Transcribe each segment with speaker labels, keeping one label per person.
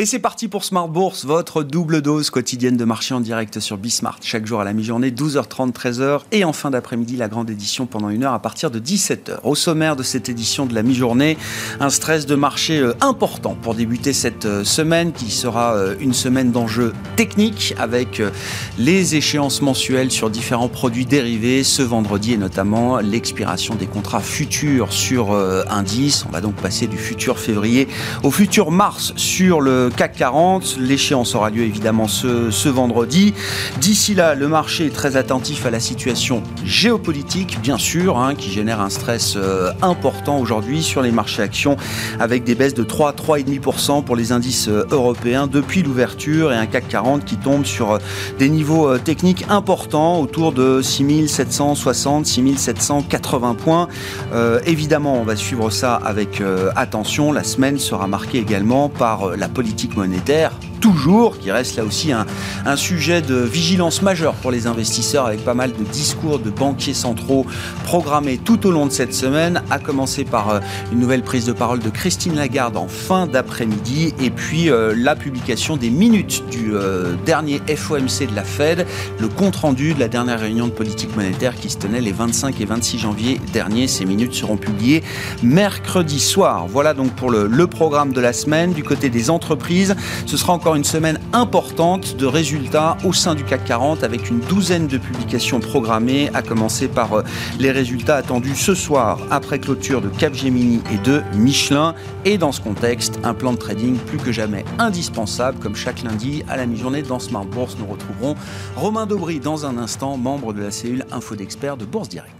Speaker 1: Et c'est parti pour Smart Bourse, votre double dose quotidienne de marché en direct sur Bismart. Chaque jour à la mi-journée, 12h30, 13h. Et en fin d'après-midi, la grande édition pendant une heure à partir de 17h. Au sommaire de cette édition de la mi-journée, un stress de marché euh, important pour débuter cette euh, semaine qui sera euh, une semaine d'enjeux techniques avec les échéances mensuelles sur différents produits dérivés. Ce vendredi et notamment l'expiration des contrats futurs sur indice. On va donc passer du futur février au futur mars sur le CAC 40. L'échéance aura lieu évidemment ce, vendredi. D'ici là, le marché est très attentif à la situation géopolitique, bien sûr, hein, qui génère un stress euh, important aujourd'hui sur les marchés actions, avec des baisses de 3 3,5% pour les indices euh, européens depuis l'ouverture et un CAC 40 qui tombe sur euh, des niveaux techniques importants, autour de 6760, 6780 points. évidemment, on va suivre ça avec attention. La semaine sera marquée également par la politique monétaire toujours, qui reste là aussi un, sujet de vigilance majeure pour les investisseurs, avec pas mal de discours de banquiers centraux programmés tout au long de cette semaine, à commencer par euh, une nouvelle prise de parole de Christine Lagarde en fin d'après-midi, et puis euh, la publication des minutes du euh, dernier FOMC de la Fed, le compte-rendu de la dernière réunion de politique monétaire qui se tenait les 25 et 26 janvier dernier. Ces minutes seront publiées mercredi soir. Voilà donc pour le, le programme de la semaine. Du côté des entreprises, ce sera encore une semaine importante de résultats au sein du CAC 40 avec une douzaine de publications programmées, à commencer par euh, les résultats attendus ce soir après clôture de Capgemini et de Michelin. Et dans ce contexte, un plan de trading plus que jamais indispensable, comme chaque lundi à la mi-journée dans Smart Bourse. Nous retrouverons Romain Daubry dans un instant, membre de la cellule Info d'experts de Bourse Direct.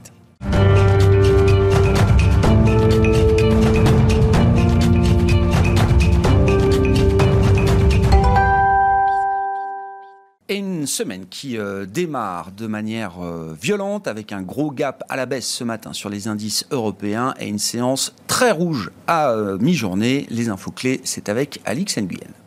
Speaker 1: Semaine qui euh, démarre de manière euh, violente avec un gros gap à la baisse ce matin sur les indices européens et une séance très rouge à euh, mi-journée. Les infos clés, c'est avec Alix Nguyen.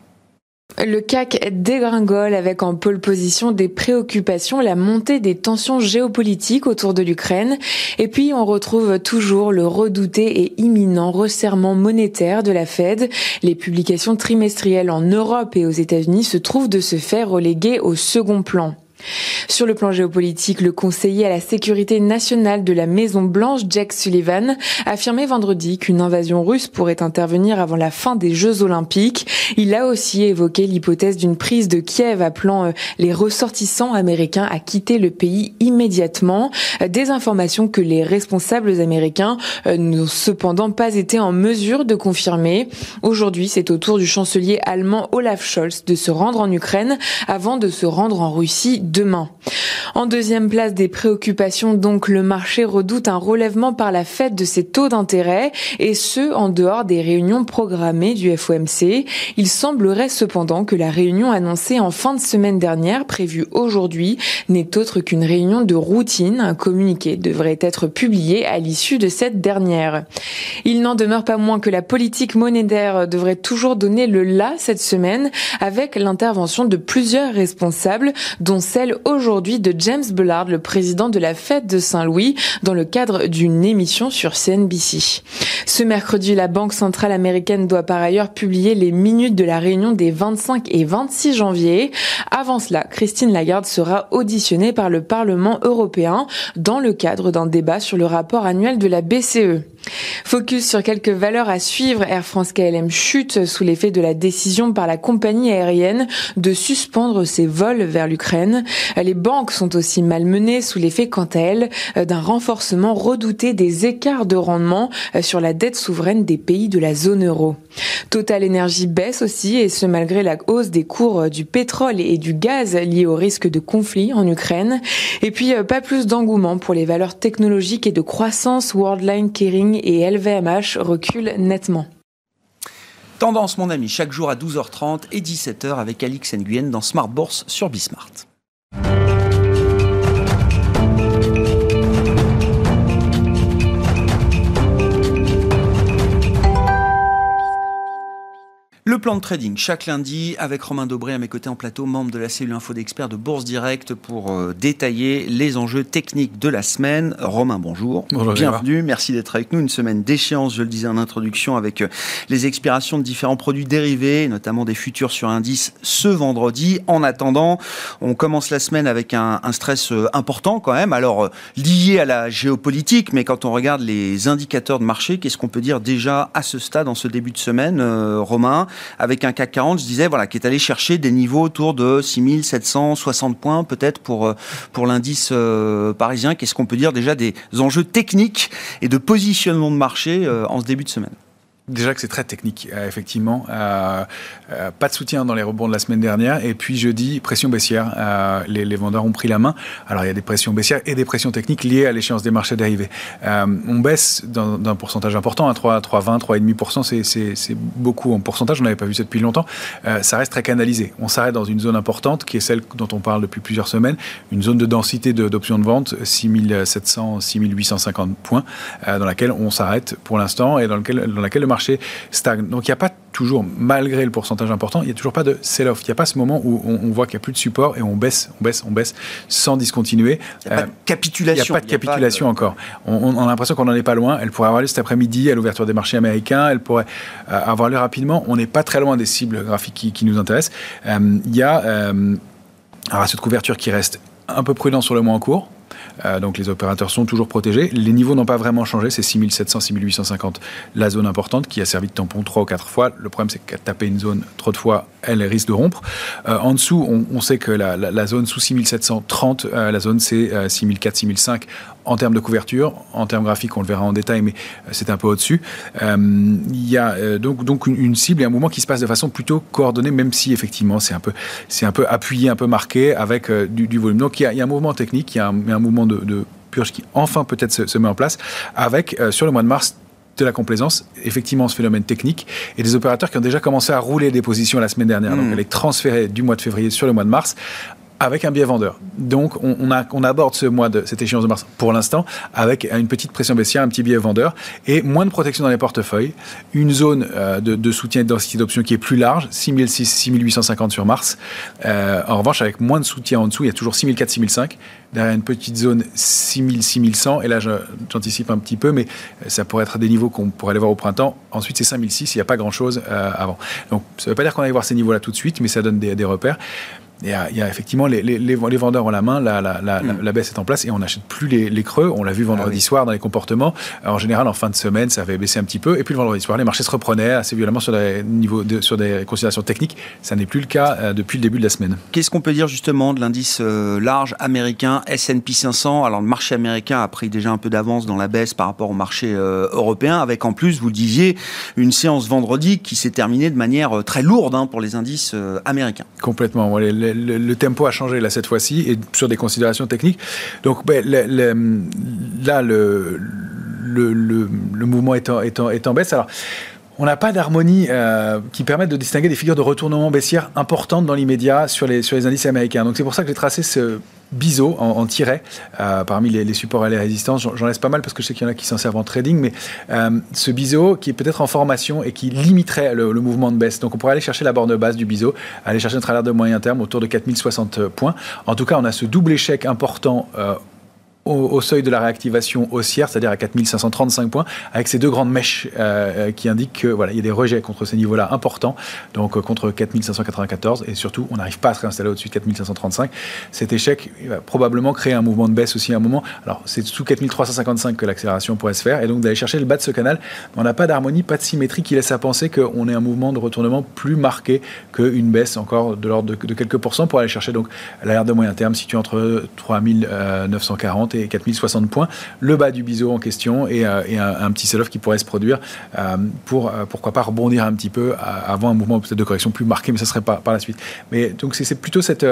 Speaker 2: Le CAC dégringole avec en pole position des préoccupations, la montée des tensions géopolitiques autour de l'Ukraine. Et puis on retrouve toujours le redouté et imminent resserrement monétaire de la Fed. Les publications trimestrielles en Europe et aux États-Unis se trouvent de se faire reléguer au second plan. Sur le plan géopolitique, le conseiller à la sécurité nationale de la Maison Blanche, Jack Sullivan, affirmait vendredi qu'une invasion russe pourrait intervenir avant la fin des Jeux olympiques. Il a aussi évoqué l'hypothèse d'une prise de Kiev appelant euh, les ressortissants américains à quitter le pays immédiatement. Des informations que les responsables américains euh, n'ont cependant pas été en mesure de confirmer. Aujourd'hui, c'est au tour du chancelier allemand Olaf Scholz de se rendre en Ukraine avant de se rendre en Russie demain. En deuxième place des préoccupations, donc, le marché redoute un relèvement par la fête de ses taux d'intérêt, et ce, en dehors des réunions programmées du FOMC. Il semblerait cependant que la réunion annoncée en fin de semaine dernière, prévue aujourd'hui, n'est autre qu'une réunion de routine. Un communiqué devrait être publié à l'issue de cette dernière. Il n'en demeure pas moins que la politique monétaire devrait toujours donner le là cette semaine, avec l'intervention de plusieurs responsables, dont celle aujourd'hui de James Bullard, le président de la Fête de Saint-Louis, dans le cadre d'une émission sur CNBC. Ce mercredi, la Banque centrale américaine doit par ailleurs publier les minutes de la réunion des 25 et 26 janvier. Avant cela, Christine Lagarde sera auditionnée par le Parlement européen dans le cadre d'un débat sur le rapport annuel de la BCE. Focus sur quelques valeurs à suivre. Air France KLM chute sous l'effet de la décision par la compagnie aérienne de suspendre ses vols vers l'Ukraine. Les banques sont aussi malmenées sous l'effet, quant à elles, d'un renforcement redouté des écarts de rendement sur la dette souveraine des pays de la zone euro. Total Energy baisse aussi, et ce malgré la hausse des cours du pétrole et du gaz liés au risque de conflit en Ukraine. Et puis, pas plus d'engouement pour les valeurs technologiques et de croissance. Worldline, Kering et LVMH reculent nettement.
Speaker 1: Tendance, mon ami, chaque jour à 12h30 et 17h avec Alix Nguyen dans Smart Bourse sur Bismart. Plan de trading, chaque lundi, avec Romain Dobré à mes côtés en plateau, membre de la cellule info d'experts de Bourse Direct pour euh, détailler les enjeux techniques de la semaine. Romain, bonjour.
Speaker 3: bonjour
Speaker 1: Bienvenue, merci d'être avec nous. Une semaine d'échéance, je le disais en introduction, avec euh, les expirations de différents produits dérivés, notamment des futurs sur indice ce vendredi. En attendant, on commence la semaine avec un, un stress euh, important quand même, alors lié à la géopolitique, mais quand on regarde les indicateurs de marché, qu'est-ce qu'on peut dire déjà à ce stade, en ce début de semaine, Romain? Avec un CAC 40, je disais, voilà, qui est allé chercher des niveaux autour de 6760 points, peut-être pour, euh, pour l'indice euh, parisien. Qu'est-ce qu'on peut dire déjà des enjeux techniques et de positionnement de marché euh, en ce début de semaine?
Speaker 3: Déjà que c'est très technique, euh, effectivement. Euh, euh, pas de soutien dans les rebonds de la semaine dernière. Et puis jeudi, pression baissière. Les, vendeurs ont pris la main. Alors il y a des pressions baissières et des pressions techniques liées à l'échéance des marchés dérivés. on baisse d'un pourcentage important, à 3, 3,20, 3,5%. C'est beaucoup en pourcentage. On n'avait pas vu ça depuis longtemps. ça reste très canalisé. On s'arrête dans une zone importante qui est celle dont on parle depuis plusieurs semaines. Une zone de densité d'options de, de, vente, 6700, 6850 points, dans laquelle on s'arrête pour l'instant et dans laquelle le marché stagne. Donc il n'y a pas toujours, malgré le pourcentage important, il n'y a toujours pas de sell-off. Il n'y a pas ce moment où on, voit qu'il n'y a plus de support et on baisse, on baisse, on baisse sans discontinuer.
Speaker 1: Il n'y a pas de capitulation.
Speaker 3: Il n'y a pas de capitulation encore. On, a l'impression qu'on n'en est pas loin. Elle pourrait avoir lieu cet après-midi à l'ouverture des marchés américains. Elle pourrait euh, avoir lieu rapidement. On n'est pas très loin des cibles graphiques qui, nous intéressent. Euh, il y a euh, un ratio de couverture qui reste un peu prudent sur le mois en cours. Euh, donc les opérateurs sont toujours protégés. Les niveaux n'ont pas vraiment changé. C'est 6700, 6850, la zone importante qui a servi de tampon trois ou quatre fois. Le problème, c'est qu'à taper une zone trop de fois, elle risque de rompre. Euh, en dessous, on, sait que la, zone sous 6730, euh, la zone c'est 6004, 6005 en termes de couverture, en termes graphiques, on le verra en détail, mais c'est un peu au-dessus. Il y a donc, donc une, cible et un mouvement qui se passe de façon plutôt coordonnée, même si effectivement c'est un peu, c'est un peu appuyé, un peu marqué avec du, volume. Donc il y, a, un mouvement technique, il y a un, un mouvement de, purge qui enfin peut-être se, met en place, avec euh, sur le mois de mars de la complaisance, effectivement ce phénomène technique, et des opérateurs qui ont déjà commencé à rouler des positions la semaine dernière, donc hmm. elle est transférée du mois de février sur le mois de mars, avec un biais vendeur. Donc, on, aborde ce mois de cette échéance de mars pour l'instant avec une petite pression baissière, un petit biais vendeur et moins de protection dans les portefeuilles. Une zone euh, de, soutien et de densité d'options qui est plus large, 6600, 6850 sur mars. Euh, en revanche, avec moins de soutien en dessous, il y a toujours 6400, 6005. Derrière une petite zone 6000, 6100. Et là, j'anticipe un petit peu, mais ça pourrait être des niveaux qu'on pourrait aller voir au printemps. Ensuite, c'est 5006, il n'y a pas grand-chose euh, avant. Donc, ça ne veut pas dire qu'on aille voir ces niveaux-là tout de suite, mais ça donne des repères. Il y, a, effectivement les, les, les, vendeurs ont la main, la, la, la, mm. la, baisse est en place et on n'achète plus les, creux. On l'a vu vendredi ah soir dans les comportements. en général, en fin de semaine, ça avait baissé un petit peu. Et puis le vendredi soir, les marchés se reprenaient assez violemment sur des, niveaux de, sur des considérations techniques. Ça n'est plus le cas euh, depuis le début de la semaine.
Speaker 1: Qu'est-ce qu'on peut dire justement de l'indice euh, large américain S&P 500 Alors le marché américain a pris déjà un peu d'avance dans la baisse par rapport au marché euh, européen, avec en plus, vous le disiez, une séance vendredi qui s'est terminée de manière très lourde hein, pour les indices américains.
Speaker 3: Complètement. Le, le, le tempo a changé là cette fois-ci et sur des considérations techniques. Donc ben, là, le, le, mouvement est en, est en baisse. Alors, on n'a pas d'harmonie euh, qui permette de distinguer des figures de retournement baissière importantes dans l'immédiat sur les, sur les indices américains. Donc c'est pour ça que j'ai tracé ce biseau en, tiret euh, parmi les, supports et les résistances. J'en laisse pas mal parce que je sais qu'il y en a qui s'en servent en trading, mais euh, ce biseau qui est peut-être en formation et qui limiterait le, mouvement de baisse. Donc on pourrait aller chercher la borne basse du biseau, aller chercher notre alerte de moyen terme autour de 4060 points. En tout cas, on a ce double échec important au, seuil de la réactivation haussière, c'est-à-dire à 4535 points, avec ces deux grandes mèches euh, euh, qui indiquent qu'il y a des rejets contre ces niveaux-là importants, donc euh, contre 4594, et surtout, on n'arrive pas à se réinstaller au-dessus de 4535. Cet échec va probablement créer un mouvement de baisse aussi à un moment. Alors, c'est sous 4355 que l'accélération pourrait se faire, et donc d'aller chercher le bas de ce canal. On n'a pas d'harmonie, pas de symétrie qui laisse à penser qu'on ait un mouvement de retournement plus marqué qu'une baisse encore de l'ordre de, quelques pourcents pour aller chercher donc de moyen terme située entre 3940 et 4060 points, le bas du biseau en question et, euh, un, petit sell-off qui pourrait se produire euh, pour, euh, pourquoi pas, rebondir un petit peu avant un mouvement de correction plus marqué, mais ça serait pas par la suite. Mais donc c'est plutôt cette...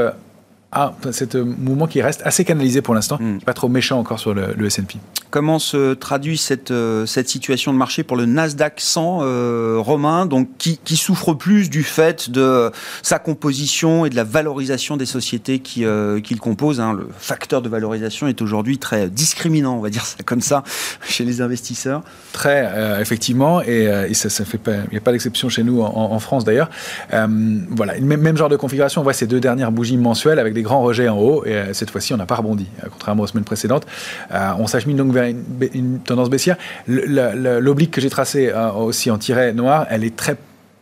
Speaker 3: Ah, mouvement qui reste assez canalisé pour l'instant, hmm. pas trop méchant encore sur le, le S&P.
Speaker 1: comment se traduit cette, cette situation de marché pour le Nasdaq 100 romain, donc qui, qui, souffre plus du fait de sa composition et de la valorisation des sociétés qui, qui le composent. Hein. Le facteur de valorisation est aujourd'hui très discriminant, on va dire ça comme ça, chez les investisseurs.
Speaker 3: Très, effectivement, et, et, ça, ça fait pas, il n'y a pas d'exception chez nous en, France d'ailleurs. voilà, même, même genre de configuration, on voit ces deux dernières bougies mensuelles avec des grands rejets en haut, et cette fois-ci, on n'a pas rebondi, contrairement aux semaines précédentes. on s'achemine donc vers une, tendance baissière. L'oblique que j'ai tracé aussi en tiret noir, elle est très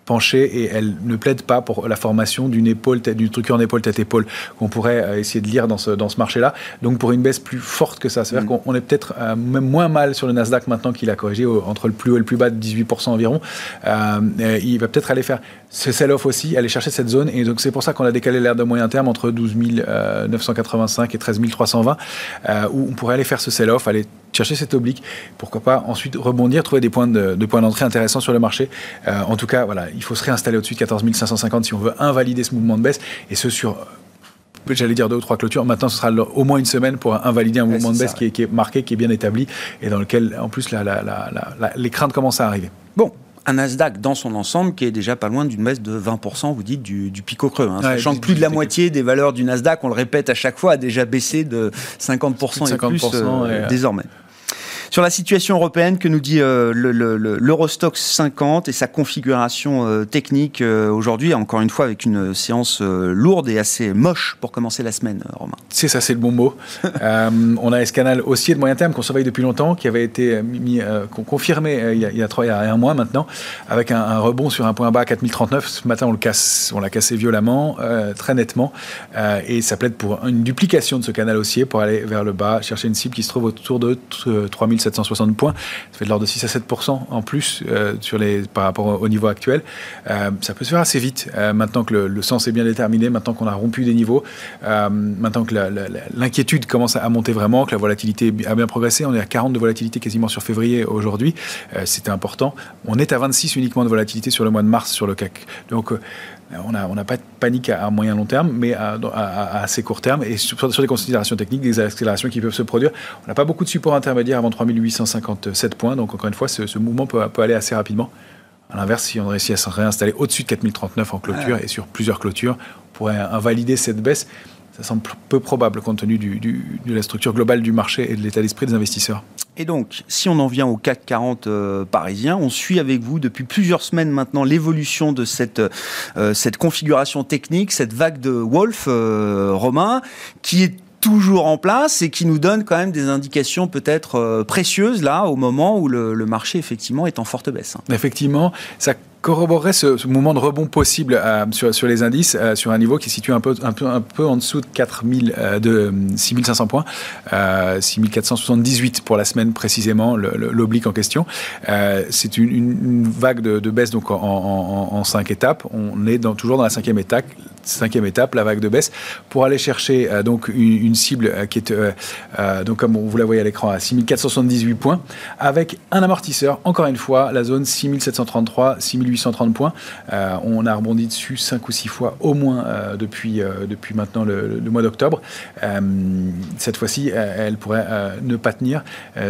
Speaker 3: penchée et elle ne plaide pas pour la formation d'une épaule, d'une structure en épaule tête épaule qu'on pourrait euh, essayer de lire dans ce, dans ce marché-là. Donc pour une baisse plus forte que ça, c'est-à-dire mm. qu'on est peut-être euh, même moins mal sur le Nasdaq maintenant qu'il a corrigé entre le plus haut et le plus bas de 18% environ. Euh, il va peut-être aller faire ce sell-off aussi, aller chercher cette zone et donc c'est pour ça qu'on a décalé l'air de moyen terme entre 12 985 et 13 320 où on pourrait aller faire ce sell-off, aller chercher cette oblique, pourquoi pas ensuite rebondir, trouver des points de, points d'entrée intéressants sur le marché. en tout cas, voilà, il faut se réinstaller au-dessus de 14 550 si on veut invalider ce mouvement de baisse, et ce sur j'allais dire deux ou trois clôtures. Maintenant, ce sera au moins une semaine pour invalider un mouvement de baisse qui, est, marqué, qui est bien établi et dans lequel, en plus, les craintes commencent à arriver.
Speaker 1: Bon, un Nasdaq dans son ensemble qui est déjà pas loin d'une baisse de 20%, vous dites, du, du pic au creux. Hein. sachant que plus de la moitié des valeurs du Nasdaq, on le répète à chaque fois, a déjà baissé de 50%, et plus euh, désormais. Sur la situation européenne, que nous dit euh, l'Eurostox 50 et sa configuration euh, technique euh, aujourd'hui, encore une fois avec une séance lourde et assez moche pour commencer la semaine, Romain.
Speaker 3: C'est ça, c'est le bon mot. on a Escanal aussi de moyen terme qu'on surveille depuis longtemps, qui avait été mis, confirmé il y, a, trois, il y a un mois maintenant, avec un, rebond sur un point bas à 4039. Ce matin, on le casse, on l'a cassé violemment, très nettement, et ça plaide pour une duplication de ce canal haussier pour aller vers le bas, chercher une cible qui se trouve autour de 3000 760 points. Ça fait de l'ordre de 6 à 7% en plus euh, sur les, par rapport au niveau actuel. Euh, ça peut se faire assez vite. Euh, maintenant que le, sens est bien déterminé, maintenant qu'on a rompu des niveaux, maintenant que l'inquiétude commence à monter vraiment, que la volatilité a bien progressé. On est à 40 de volatilité quasiment sur février aujourd'hui. C'était important. On est à 26 uniquement de volatilité sur le mois de mars sur le CAC. Donc on n'a on pas de panique à, moyen long terme, mais à, assez court terme. Et sur, des considérations techniques, des accélérations qui peuvent se produire, on n'a pas beaucoup de support intermédiaire avant 3857 points. Donc, encore une fois, ce, mouvement peut, aller assez rapidement. À l'inverse, si on réussit à se réinstaller au-dessus de 4039 en clôture et sur plusieurs clôtures, on pourrait invalider cette baisse. Ça semble peu probable compte tenu de la structure globale du marché et de l'état d'esprit des investisseurs.
Speaker 1: Et donc, si on en vient au CAC 40 euh, parisien, on suit avec vous depuis plusieurs semaines maintenant l'évolution de cette, euh, cette configuration technique, cette vague de Wolf euh, romain, qui est toujours en place et qui nous donne quand même des indications peut-être précieuses là au moment où le, le, marché effectivement est en forte baisse.
Speaker 3: Effectivement, ça corroborerait ce, mouvement de rebond possible euh, sur, les indices euh, sur un niveau qui se situe un peu, en dessous de 4000, euh, 6500 points, 6478 pour la semaine précisément, l'oblique en question. C'est une, vague de, baisse donc en, cinq étapes. On est toujours dans la cinquième étape, cinquième étape, la vague de baisse, pour aller chercher donc une, cible qui est donc comme vous la voyez à l'écran à 6478 points, avec un amortisseur. Encore une fois, la zone 6733, 6800 830 points. Euh, on a rebondi dessus 5 ou 6 fois au moins euh, depuis, euh, depuis maintenant le, mois d'octobre. cette fois-ci, elle pourrait ne pas tenir.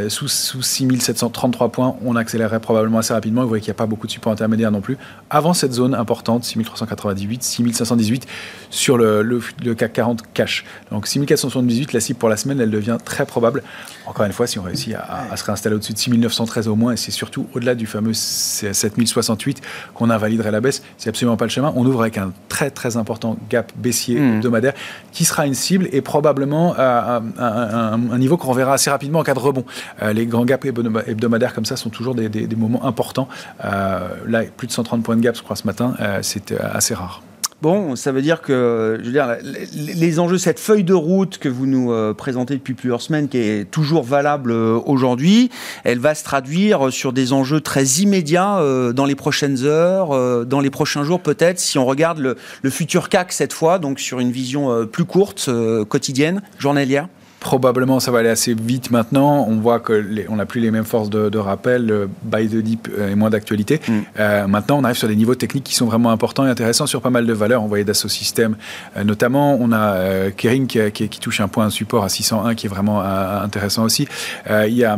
Speaker 3: sous, sous 6733 points, on accélérerait probablement assez rapidement. Vous voyez qu'il n'y a pas beaucoup de support intermédiaire non plus. Avant cette zone importante, 6398, 6518 sur le, le, CAC 40 cash. Donc 6478, la cible pour la semaine, elle devient très probable. Encore une fois, si on réussit à, à se réinstaller au-dessus de 6913 au moins, et c'est surtout au-delà du fameux 7068 qu'on invaliderait la baisse. C'est absolument pas le chemin. On ouvre avec un très très important gap baissier mmh. hebdomadaire qui sera une cible et probablement un, niveau qu'on verra assez rapidement en cas de rebond. Euh, les grands gaps hebdomadaires comme ça sont toujours des, moments importants. Euh, là, plus de 130 points de gap, je crois, ce matin, euh, c'est assez rare.
Speaker 1: Bon, ça veut dire que, je veux dire, les enjeux, cette feuille de route que vous nous euh, présentez depuis plusieurs semaines, qui est toujours valable euh, aujourd'hui, elle va se traduire sur des enjeux très immédiats euh, dans les prochaines heures, dans les prochains jours peut-être, si on regarde le, futur CAC cette fois, donc sur une vision plus courte, quotidienne, journalière.
Speaker 3: Probablement, ça va aller assez vite maintenant. On voit que on n'a plus les mêmes forces de, rappel. Le buy the deep est moins d'actualité. Mm. Euh, maintenant, on arrive sur des niveaux techniques qui sont vraiment importants et intéressants sur pas mal de valeurs. On voyait Dassault Systèmes, euh, notamment. On a euh, Kering qui, touche un point de support à 601 qui est vraiment intéressant aussi. Il y, a,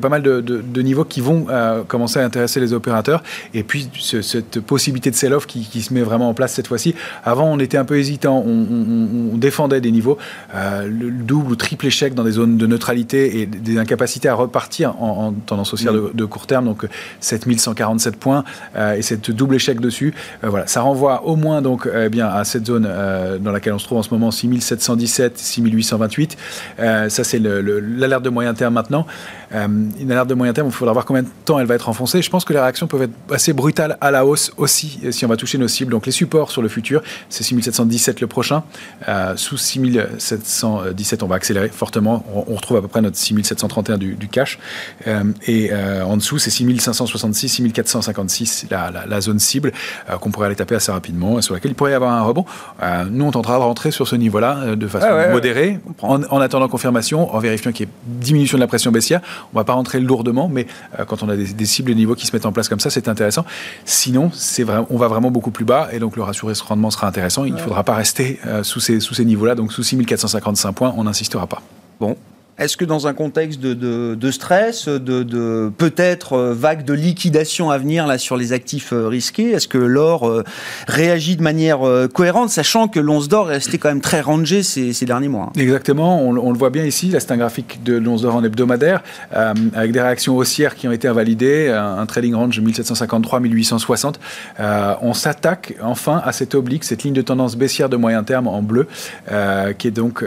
Speaker 3: pas mal de, niveaux qui vont commencer à intéresser les opérateurs. Et puis, cette possibilité de sell-off qui, se met vraiment en place cette fois-ci. Avant, on était un peu hésitant. On, défendait des niveaux. le double ou triple triple échec dans des zones de neutralité et des incapacités à repartir en, tendance haussière mm. de, court terme, donc 7147 points euh, et cette double échec dessus, euh, voilà, ça renvoie au moins donc euh, bien à cette zone dans laquelle on se trouve en ce moment, 6717, 6828. ça c'est l'alerte de moyen terme maintenant. Une alerte de moyen terme, il faudra voir combien de temps elle va être enfoncée. Je pense que les réactions peuvent être assez brutales à la hausse aussi si on va toucher nos cibles. Donc les supports sur le futur, c'est 6717 le prochain. sous 6717, on va accélérer fortement. On, retrouve à peu près notre 6731 du, du cash. Euh, et euh, en dessous, c'est 6566, 6456, la, la, zone cible euh, qu'on pourrait aller taper assez rapidement, sur laquelle il pourrait y avoir un rebond. nous, on tentera de rentrer sur ce niveau-là de façon modérée, en, attendant confirmation, en vérifiant qu'il y ait diminution de la pression baissière. On ne va pas rentrer lourdement, mais quand on a des, cibles de niveau qui se mettent en place comme ça, c'est intéressant. Sinon, c'est vrai, on va vraiment beaucoup plus bas, et donc le ratio risque-rendement sera intéressant. Il ne faudra pas rester sous ces, sous ces niveaux-là, donc sous 6455 points, on n'insistera pas.
Speaker 1: Bon, est-ce que dans un contexte de, stress, de, peut-être euh, vague de liquidation à venir là sur les actifs euh, risqués, est-ce que l'or euh, réagit de manière cohérente, sachant que l'once d'or est resté quand même très rangé ces, derniers mois
Speaker 3: hein? Exactement, on, le voit bien ici. Là, c'est un graphique de l'once d'or en hebdomadaire avec des réactions haussières qui ont été invalidées, un, trading range 1753-1860. on s'attaque enfin à cette oblique, cette ligne de tendance baissière de moyen terme en bleu, qui est donc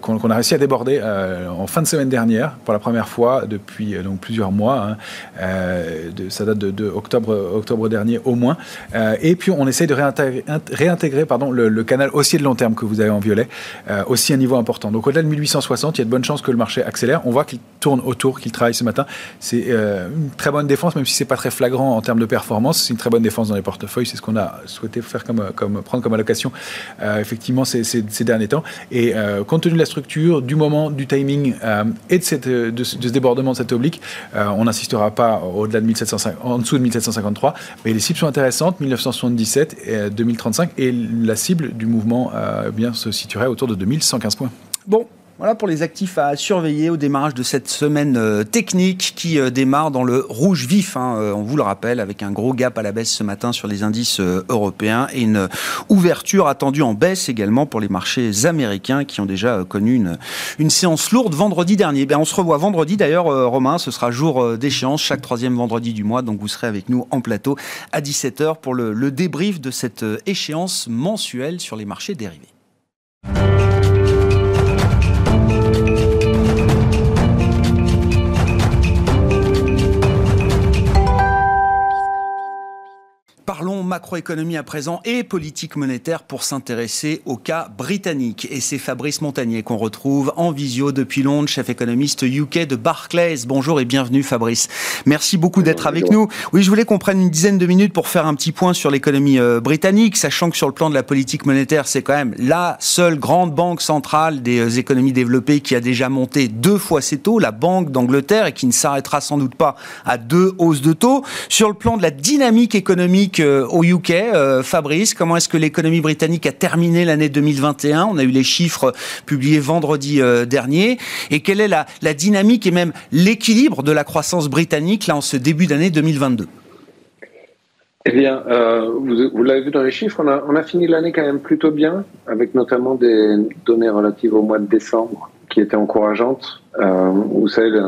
Speaker 3: qu'on a réussi à déborder en fin de semaine dernière, pour la première fois depuis euh, donc plusieurs mois. Hein, euh, ça date de, octobre, octobre dernier au moins. Euh, et puis on essaye de réintégrer, pardon, le, canal haussier de long terme que vous avez en violet, aussi un niveau important. Donc au-delà de 1860, il y a de bonnes chances que le marché accélère. On voit qu'il tourne autour, qu'il travaille ce matin. C'est une très bonne défense, même si c'est pas très flagrant en termes de performance. C'est une très bonne défense dans les portefeuilles. C'est ce qu'on a souhaité faire comme, comme prendre comme allocation effectivement ces, derniers temps. Et compte tenu de la structure, du moment, du timing euh, et euh, de, ce débordement de cette oblique, euh, on n'insistera pas au-delà de 1750, en dessous de 1753, mais les cibles sont intéressantes, 1977 et 2035, et la cible du mouvement bien se situerait autour de 2115 points.
Speaker 1: Bon, voilà pour les actifs à surveiller au démarrage de cette semaine euh, technique qui euh, démarre dans le rouge vif, hein, euh, on vous le rappelle, avec un gros gap à la baisse ce matin sur les indices européens et une ouverture attendue en baisse également pour les marchés américains qui ont déjà connu une, une séance lourde vendredi dernier. Ben, on se revoit vendredi d'ailleurs, Romain, ce sera jour d'échéance, chaque troisième vendredi du mois, donc vous serez avec nous en plateau à 17h pour le, le débrief de cette échéance mensuelle sur les marchés dérivés. Parlons macroéconomie à présent et politique monétaire pour s'intéresser au cas britannique. Et c'est Fabrice Montagnier qu'on retrouve en visio depuis Londres, chef économiste UK de Barclays. Bonjour et bienvenue Fabrice. Merci beaucoup d'être avec nous. Oui, je voulais qu'on prenne une dizaine de minutes pour faire un petit point sur l'économie euh, britannique, sachant que sur le plan de la politique monétaire, c'est quand même la seule grande banque centrale des euh, économies développées qui a déjà monté deux fois ses taux, la Banque d'Angleterre, et qui ne s'arrêtera sans doute pas à deux hausses de taux. Sur le plan de la dynamique économique, euh, au UK. Euh, Fabrice, comment est-ce que l'économie britannique a terminé l'année 2021 On a eu les chiffres publiés vendredi euh, dernier. Et quelle est la, dynamique et même l'équilibre de la croissance britannique là en ce début d'année 2022
Speaker 4: eh bien, vous, l'avez vu dans les chiffres, on a, fini l'année quand même plutôt bien, avec notamment des données relatives au mois de décembre qui étaient encourageantes. vous savez,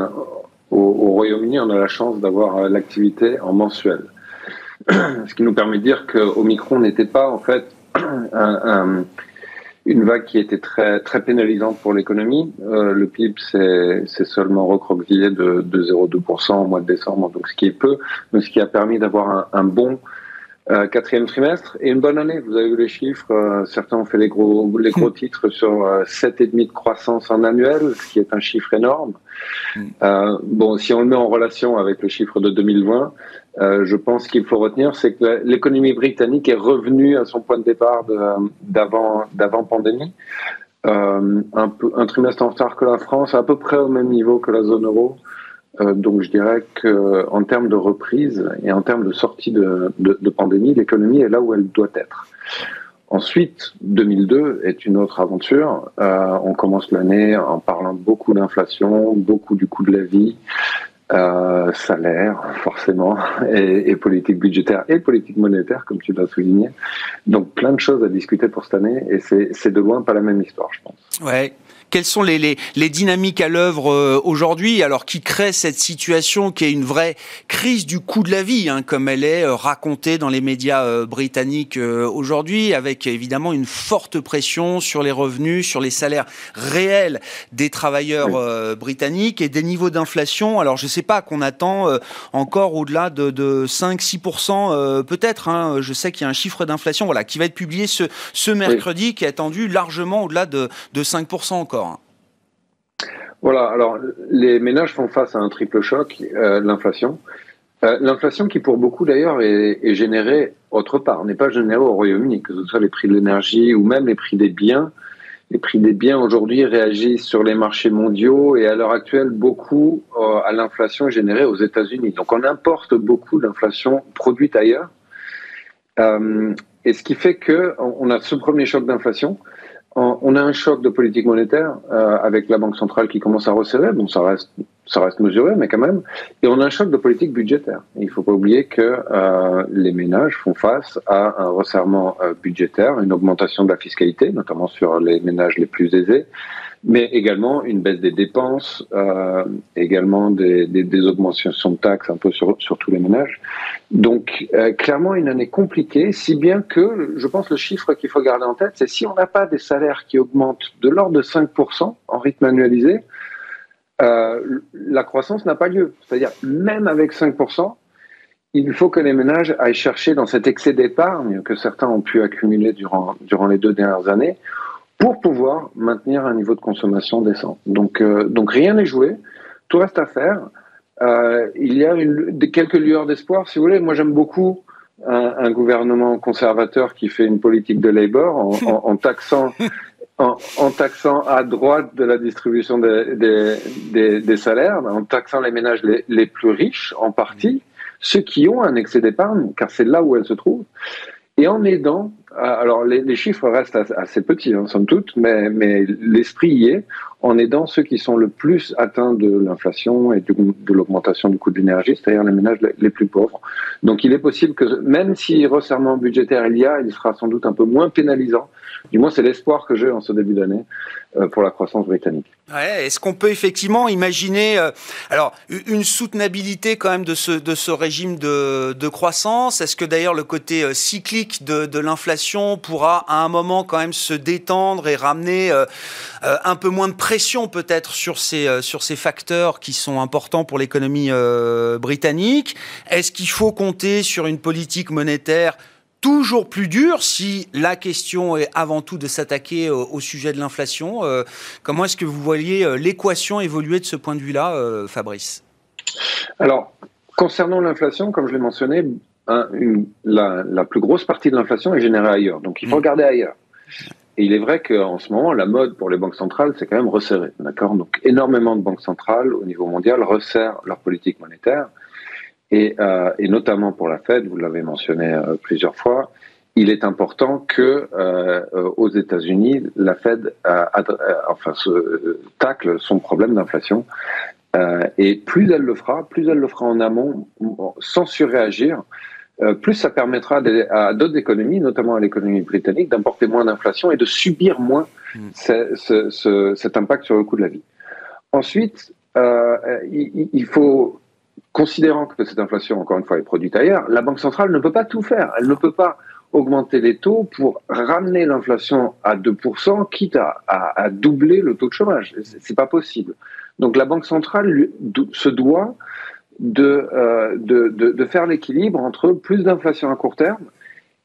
Speaker 4: au Royaume-Uni, on a la chance d'avoir l'activité en mensuel. ce qui nous permet de dire qu'Omicron n'était pas en fait une vague qui était très très pénalisante pour l'économie. Euh, le PIB s'est seulement recroquevillé de, de 0,2% au mois de décembre, donc ce qui est peu, mais ce qui a permis d'avoir un, bon euh, quatrième trimestre et une bonne année. Vous avez vu les chiffres. Euh, certains ont fait les gros les gros titres sur 7,5 de croissance en annuel, ce qui est un chiffre énorme. Mm. bon, si on le met en relation avec le chiffre de 2020, euh, je pense qu'il faut retenir, c'est que l'économie britannique est revenue à son point de départ d'avant pandémie. un, peu, un trimestre en retard que la France, à peu près au même niveau que la zone euro. donc je dirais qu'en termes de reprise et en termes de sortie de pandémie, l'économie est là où elle doit être. Ensuite, 2002 est une autre aventure. Euh, on commence l'année en parlant beaucoup d'inflation, beaucoup du coût de la vie, euh, salaire forcément, et, et, politique budgétaire et politique monétaire, comme tu l'as souligné. Donc plein de choses à discuter pour cette année, et c'est de loin pas la même histoire, je pense.
Speaker 1: Ouais, quelles sont les, les, les dynamiques à l'œuvre euh, aujourd'hui, alors qui crée cette situation qui est une vraie crise du coût de la vie, hein, comme elle est euh, racontée dans les médias euh, britanniques aujourd'hui, avec évidemment une forte pression sur les revenus, sur les salaires réels des travailleurs britanniques et des niveaux d'inflation. Alors je ne sais pas qu'on attend encore au-delà de, de 5-6% peut-être. Hein. Je sais qu'il y a un chiffre d'inflation voilà, qui va être publié ce, ce mercredi qui est attendu largement au-delà de, de 5% encore.
Speaker 4: Voilà, alors les ménages font face à un triple choc, euh, l'inflation. Euh, l'inflation qui pour beaucoup d'ailleurs est, générée autre part, n'est pas générée au Royaume-Uni, que ce soit les prix de l'énergie ou même les prix des biens. Les prix des biens aujourd'hui réagissent sur les marchés mondiaux et à l'heure actuelle, beaucoup euh, à l'inflation générée aux États-Unis. Donc on importe beaucoup d'inflation produite ailleurs. Et ce qui fait que on a ce premier choc d'inflation on a un choc de politique monétaire euh, avec la banque centrale qui commence à resserrer, bon ça reste ça reste mesuré, mais quand même. Et on a un choc de politique budgétaire. il faut pas oublier que euh, les ménages font face à un resserrement euh, budgétaire, une augmentation de la fiscalité, notamment sur les ménages les plus aisés, mais également une baisse des dépenses, euh, également des, des, des, augmentations de taxes un peu sur, sur tous les ménages. Donc euh, clairement une année compliquée, si bien que je pense le chiffre qu'il faut garder en tête, c'est si on n'a pas des salaires qui augmentent de l'ordre de 5% en rythme annualisé, euh, la croissance n'a pas lieu. C'est-à-dire même avec 5%, il faut que les ménages aillent chercher dans cet excès d'épargne que certains ont pu accumuler durant, durant les deux dernières années pour pouvoir maintenir un niveau de consommation décent. Donc, euh, rien n'est joué, tout reste à faire. Euh, il y a quelques lueurs d'espoir, si vous voulez. Moi, j'aime beaucoup un, gouvernement conservateur qui fait une politique de labor en, taxant. À droite de la distribution des, salaires, en taxant les ménages les, les, plus riches en partie, ceux qui ont un excès d'épargne, car c'est là où elle se trouve, et en aidant alors, les, chiffres restent assez petits, hein, somme toute, mais, mais l'esprit y est, en aidant ceux qui sont le plus atteints de l'inflation et de l'augmentation du coût de l'énergie, c'est-à-dire les ménages les plus pauvres. Donc, il est possible que, même si resserrement budgétaire il y a, il sera sans doute un peu moins pénalisant. Du moins, c'est l'espoir que j'ai en ce début d'année euh, pour la croissance britannique.
Speaker 1: Est-ce qu'on peut effectivement imaginer euh, alors une soutenabilité quand même de ce, de ce régime de, croissance? Est-ce que d'ailleurs le côté euh, cyclique de l'inflation pourra à un moment quand même se détendre et ramener euh, euh un peu moins de pression peut-être sur ces, euh, sur ces facteurs qui sont importants pour l'économie britannique Est-ce qu'il faut compter sur une politique monétaire toujours plus dure si la question est avant tout de s'attaquer au, sujet de l'inflation. Comment est-ce que vous voyez l'équation évoluer de ce point de vue-là, Fabrice?
Speaker 4: Alors, concernant l'inflation, comme je l'ai mentionné, un, une, la, la, plus grosse partie de l'inflation est générée ailleurs. Donc, il faut mmh. regarder ailleurs. Et il est vrai qu'en ce moment, la mode pour les banques centrales, c'est quand même resserrer. D'accord? Donc, énormément de banques centrales au niveau mondial resserrent leur politique monétaire. Et, euh, et, notamment pour la Fed, vous l'avez mentionné euh, plusieurs fois, il est important que euh, aux États-Unis, la Fed enfin se tacle son problème d'inflation. Et plus elle le fera, plus elle le fera en amont, sans surréagir, plus ça permettra à d'autres économies, notamment à l'économie britannique, d'importer moins d'inflation et de subir moins mmh. ce, ce, ce, cet impact sur le coût de la vie. Ensuite, euh, il, il, faut considérant que cette inflation, encore une fois, est produite ailleurs, la Banque centrale ne peut pas tout faire. Elle ne peut pas augmenter les taux pour ramener l'inflation à 2%, quitte à, à, à, doubler le taux de chômage. C'est pas possible. Donc la Banque centrale se doit de, euh, de faire l'équilibre entre plus d'inflation à court terme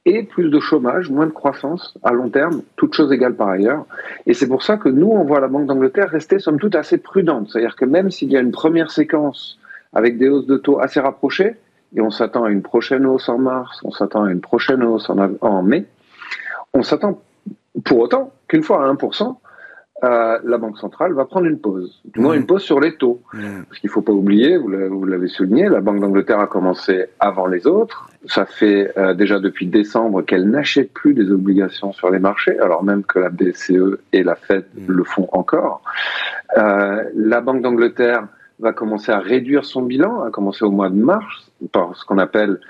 Speaker 4: et plus de chômage, moins de croissance à long terme, toutes choses égales par ailleurs. Et c'est pour ça que nous, on voit la Banque d'Angleterre rester, somme toute, assez prudente. C'est-à-dire que même s'il y a une première séquence avec des hausses de taux assez rapprochées, et on s'attend à une prochaine hausse en mars, on s'attend à une prochaine hausse en, en mai, on s'attend pour autant qu'une fois à 1%, euh, la Banque centrale va prendre une pause, du moins mmh. une pause sur les taux. Mmh. Parce qu'il ne faut pas oublier, vous l'avez souligné, la Banque d'Angleterre a commencé avant les autres. Ça fait euh, déjà depuis décembre qu'elle n'achète plus des obligations sur les marchés, alors même que la BCE et la Fed mmh. le font encore. Euh, la Banque d'Angleterre va commencer à réduire son bilan, à commencer au mois de mars, par ce qu'on appelle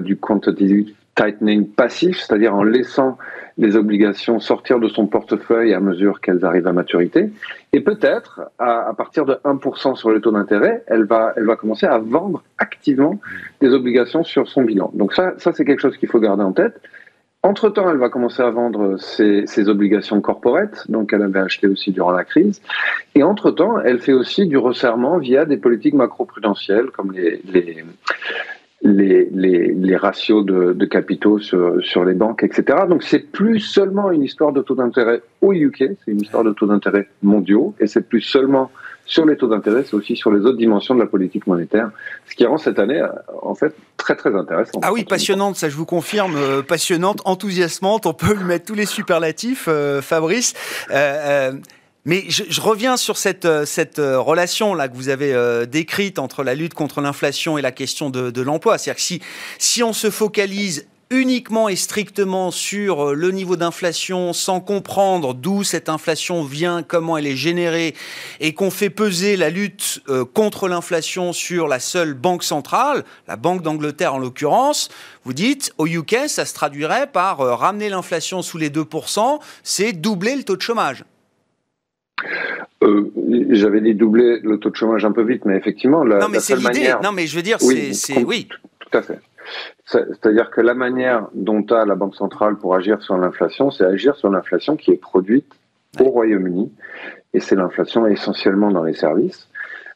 Speaker 4: du quantitative tightening passif, c'est-à-dire en laissant les obligations sortir de son portefeuille à mesure qu'elles arrivent à maturité. Et peut-être, à, partir de 1% sur les taux d'intérêt, elle va, elle va commencer à vendre activement des obligations sur son bilan. Donc ça, ça c'est quelque chose qu'il faut garder en tête. Entre-temps, elle va commencer à vendre ses, ses, obligations corporates, donc elle avait acheté aussi durant la crise. Et entre-temps, elle fait aussi du resserrement via des politiques macro-prudentielles, comme les, les, les, les, les ratios de, de, capitaux sur, sur les banques, etc. Donc c'est plus seulement une histoire de taux d'intérêt au UK, c'est une histoire de taux d'intérêt mondiaux, et c'est plus seulement sur les taux d'intérêt, c'est aussi sur les autres dimensions de la politique monétaire, ce qui rend cette année, en fait, très très intéressante.
Speaker 1: Ah oui, passionnante, ça je vous confirme, euh, passionnante, enthousiasmante, on peut lui mettre tous les superlatifs, euh, Fabrice. Euh, mais je, reviens sur cette, euh, cette euh, relation là que vous avez euh, décrite entre la lutte contre l'inflation et la question de, de l'emploi. C'est-à-dire que si, si on se focalise uniquement et strictement sur le niveau d'inflation sans comprendre d'où cette inflation vient, comment elle est générée et qu'on fait peser la lutte contre l'inflation sur la seule banque centrale, la Banque d'Angleterre en l'occurrence, vous dites au UK ça se traduirait par ramener l'inflation sous les 2%, c'est doubler le taux de chômage.
Speaker 4: Euh, j'avais dit doubler le taux de chômage un peu vite, mais effectivement, la,
Speaker 1: non, mais c'est l'idée. Non, mais je veux dire, c'est oui.
Speaker 4: Tout à fait. C'est-à-dire que la manière dont a la Banque centrale pour agir sur l'inflation, c'est agir sur l'inflation qui est produite au Royaume-Uni, et c'est l'inflation essentiellement dans les services.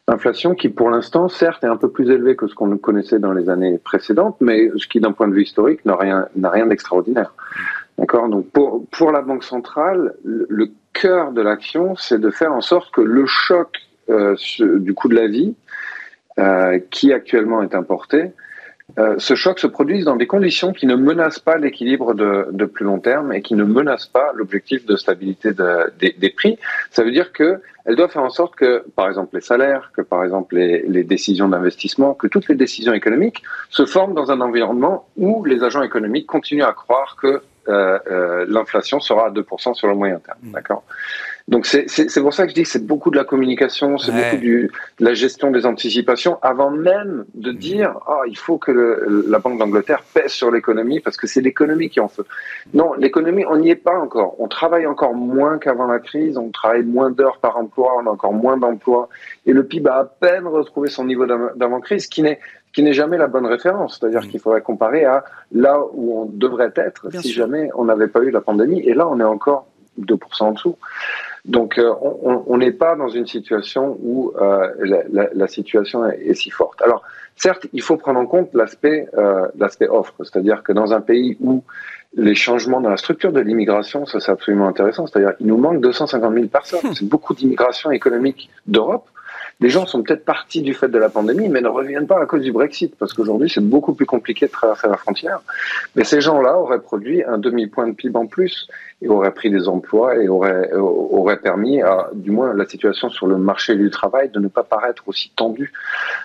Speaker 4: Inflation qui, pour l'instant, certes, est un peu plus élevée que ce qu'on connaissait dans les années précédentes, mais ce qui, d'un point de vue historique, n'a rien, rien d'extraordinaire. D'accord? Donc, pour, pour la Banque centrale, le cœur de l'action, c'est de faire en sorte que le choc euh, du coût de la vie, euh, qui actuellement est importé, euh, ce choc se produise dans des conditions qui ne menacent pas l'équilibre de, de, plus long terme et qui ne menacent pas l'objectif de stabilité de, des, prix. Ça veut dire que elle doit faire en sorte que, par exemple, les salaires, que par exemple les, les décisions d'investissement, que toutes les décisions économiques se forment dans un environnement où les agents économiques continuent à croire que l'inflation sera à 2% sur le moyen terme. Mm. D'accord? Donc c'est pour ça que je dis que c'est beaucoup de la communication, c'est beaucoup du, de la gestion des anticipations, avant même de mm. dire ah il faut que le, la Banque d'Angleterre pèse sur l'économie parce que c'est l'économie qui en fait. Non, l'économie on n'y est pas encore. On travaille encore moins qu'avant la crise, on travaille moins d'heures par emploi, on a encore moins d'emplois et le PIB a à peine retrouvé son niveau d'avant crise, qui n'est qui n'est jamais la bonne référence. C'est-à-dire mm. qu'il faudrait comparer à là où on devrait être si jamais on n'avait pas eu la pandémie. Et là, on est encore 2% en dessous. Donc, euh, on n'est pas dans une situation où euh, la, la, la, situation est, est, si forte. Alors, certes, il faut prendre en compte l'aspect euh, l'aspect offre, c'est-à-dire que dans un pays où les changements dans la structure de l'immigration, ça c'est absolument intéressant. C'est-à-dire, il nous manque 250 000 personnes. C'est beaucoup d'immigration économique d'Europe les gens sont peut-être partis du fait de la pandémie, mais ne reviennent pas à cause du Brexit, parce qu'aujourd'hui, c'est beaucoup plus compliqué de traverser la frontière. Mais ces gens-là auraient produit un demi-point de PIB en plus, et auraient pris des emplois, et auraient, auraient permis, à, du moins, la situation sur le marché du travail de ne pas paraître aussi tendue.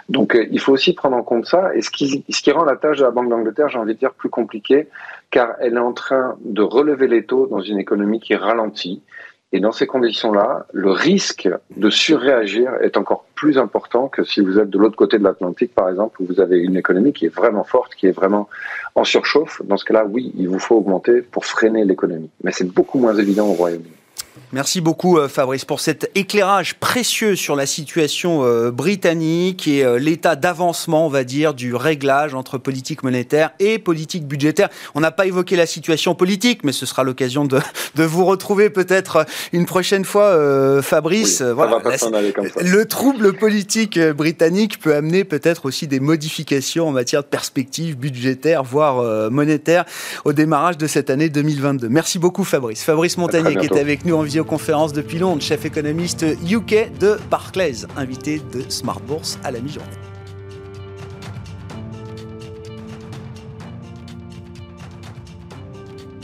Speaker 4: Donc, euh, il faut aussi prendre en compte ça, et ce qui, ce qui rend la tâche de la Banque d'Angleterre, j'ai envie de dire, plus compliquée, car elle est en train de relever les taux dans une économie qui ralentit, et dans ces conditions-là, le risque de surréagir est encore plus important que si vous êtes de l'autre côté de l'Atlantique, par exemple, où vous avez une économie qui est vraiment forte, qui est vraiment en surchauffe. Dans ce cas-là, oui, il vous faut augmenter pour freiner l'économie. Mais c'est beaucoup moins évident au Royaume-Uni.
Speaker 1: Merci beaucoup euh, Fabrice pour cet éclairage précieux sur la situation euh, britannique et euh, l'état d'avancement, on va dire, du réglage entre politique monétaire et politique budgétaire. On n'a pas évoqué la situation politique, mais ce sera l'occasion de, de, vous retrouver peut-être une prochaine fois, Fabrice.
Speaker 4: voilà,
Speaker 1: le trouble politique britannique peut amener peut-être aussi des modifications en matière de perspectives budgétaires, voire monétaires, au démarrage de cette année 2022. Merci beaucoup Fabrice. Fabrice Montagnier qui est avec nous en visio conférence depuis Londres, chef économiste UK de Barclays, invité de Smart Bourse à la mi-journée.